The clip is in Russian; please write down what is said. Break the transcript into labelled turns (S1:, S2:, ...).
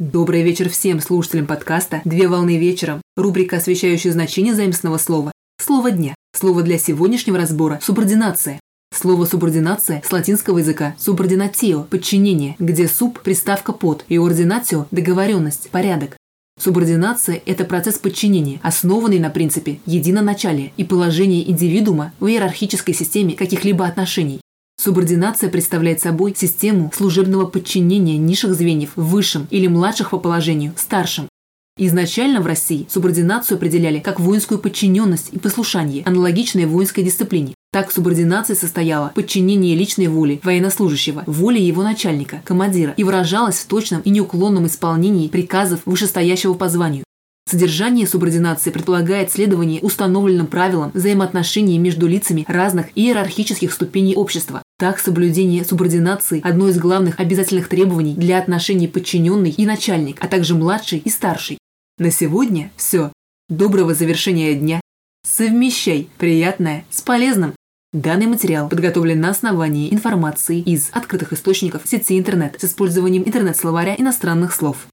S1: Добрый вечер всем слушателям подкаста «Две волны вечером», рубрика, освещающая значение заимственного слова. Слово дня. Слово для сегодняшнего разбора – субординация. Слово субординация с латинского языка субординатио – подчинение, где суб – приставка под и ординатио – договоренность, порядок. Субординация – это процесс подчинения, основанный на принципе единоначалия и положения индивидуума в иерархической системе каких-либо отношений. Субординация представляет собой систему служебного подчинения низших звеньев высшим или младших по положению старшим. Изначально в России субординацию определяли как воинскую подчиненность и послушание, аналогичное воинской дисциплине. Так субординация состояла в подчинении личной воли военнослужащего, воли его начальника, командира и выражалась в точном и неуклонном исполнении приказов вышестоящего по званию. Содержание субординации предполагает следование установленным правилам взаимоотношений между лицами разных иерархических ступеней общества. Так, соблюдение субординации – одно из главных обязательных требований для отношений подчиненный и начальник, а также младший и старший. На сегодня все. Доброго завершения дня. Совмещай приятное с полезным. Данный материал подготовлен на основании информации из открытых источников сети интернет с использованием интернет-словаря иностранных слов.